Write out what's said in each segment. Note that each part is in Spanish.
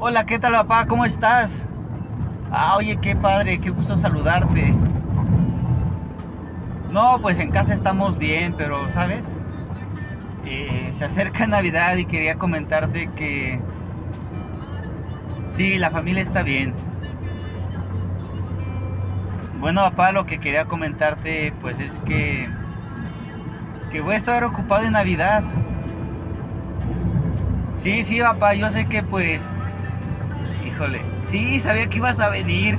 Hola, ¿qué tal papá? ¿Cómo estás? Ah, oye, qué padre, qué gusto saludarte. No, pues en casa estamos bien, pero ¿sabes? Eh, se acerca Navidad y quería comentarte que... Sí, la familia está bien. Bueno, papá, lo que quería comentarte pues es que... Que voy a estar ocupado en Navidad. Sí, sí, papá, yo sé que pues... Sí, sabía que ibas a venir.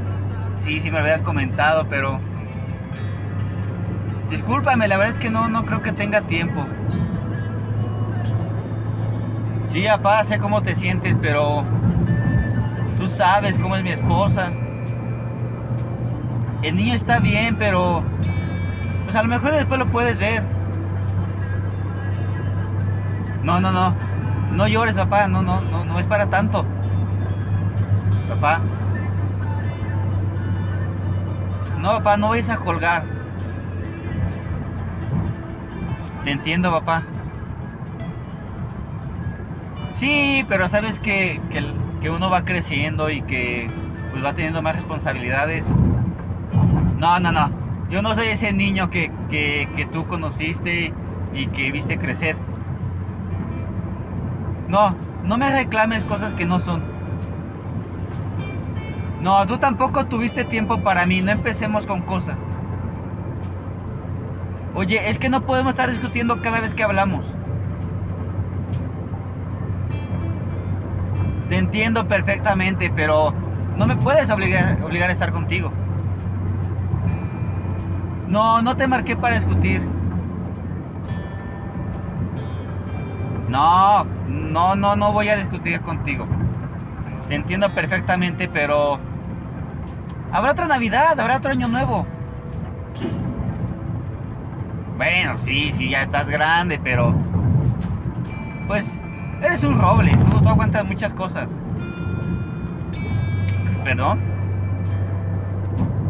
Sí, sí me lo habías comentado, pero... Discúlpame, la verdad es que no, no creo que tenga tiempo. Sí, papá, sé cómo te sientes, pero... Tú sabes cómo es mi esposa. El niño está bien, pero... Pues a lo mejor después lo puedes ver. No, no, no. No llores, papá. No, no, no, no es para tanto. No, papá, no vayas a colgar. Te entiendo, papá. Sí, pero sabes que, que, que, uno va creciendo y que pues va teniendo más responsabilidades. No, no, no. Yo no soy ese niño que, que, que tú conociste y que viste crecer. No, no me reclames cosas que no son. No, tú tampoco tuviste tiempo para mí, no empecemos con cosas. Oye, es que no podemos estar discutiendo cada vez que hablamos. Te entiendo perfectamente, pero no me puedes obligar, obligar a estar contigo. No, no te marqué para discutir. No, no, no, no voy a discutir contigo. Te entiendo perfectamente, pero habrá otra Navidad, habrá otro año nuevo. Bueno, sí, sí, ya estás grande, pero pues eres un roble, tú, tú aguantas muchas cosas. ¿Perdón?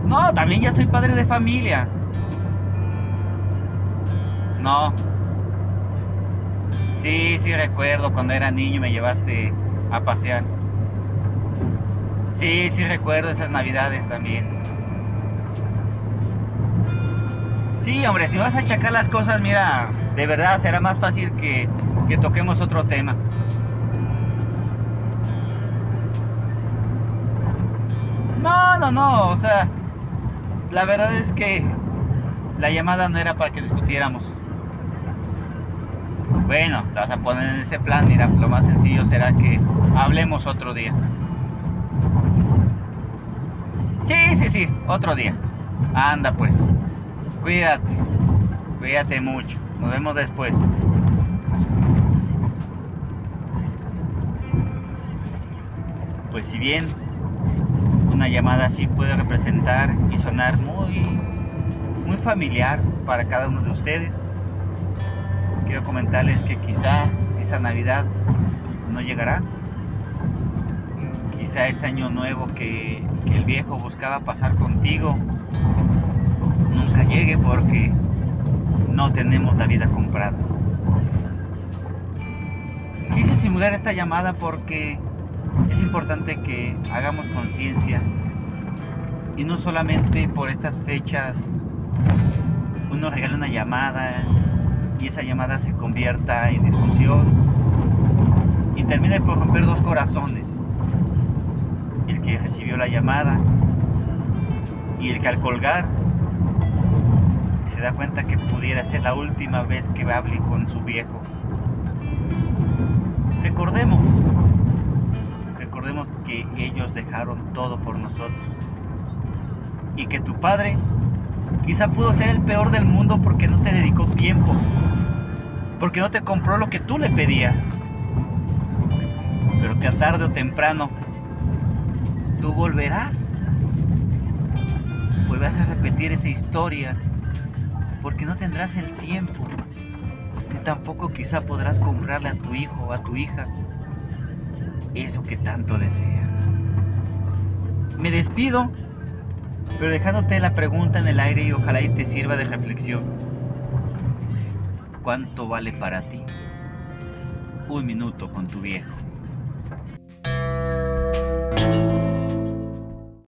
No, también ya soy padre de familia. No, Sí, sí recuerdo cuando era niño me llevaste a pasear. Sí, sí recuerdo esas navidades también. Sí, hombre, si vas a achacar las cosas, mira, de verdad será más fácil que, que toquemos otro tema. No, no, no, o sea, la verdad es que la llamada no era para que discutiéramos. Bueno, te vas a poner en ese plan, mira, lo más sencillo será que hablemos otro día. Sí, sí, sí, otro día. Anda pues. Cuídate. Cuídate mucho. Nos vemos después. Pues si bien una llamada así puede representar y sonar muy muy familiar para cada uno de ustedes, quiero comentarles que quizá esa Navidad no llegará. Quizá ese año nuevo que, el viejo buscaba pasar contigo nunca llegue porque no tenemos la vida comprada. Quise simular esta llamada porque es importante que hagamos conciencia y no solamente por estas fechas uno regala una llamada y esa llamada se convierta en discusión y termine por romper dos corazones. Que recibió la llamada y el que al colgar se da cuenta que pudiera ser la última vez que hable con su viejo. Recordemos, recordemos que ellos dejaron todo por nosotros y que tu padre quizá pudo ser el peor del mundo porque no te dedicó tiempo, porque no te compró lo que tú le pedías. Pero que tarde o temprano tú volverás. Volverás a repetir esa historia porque no tendrás el tiempo. Ni tampoco quizá podrás comprarle a tu hijo o a tu hija eso que tanto desea. Me despido, pero dejándote la pregunta en el aire y ojalá y te sirva de reflexión. ¿Cuánto vale para ti un minuto con tu viejo?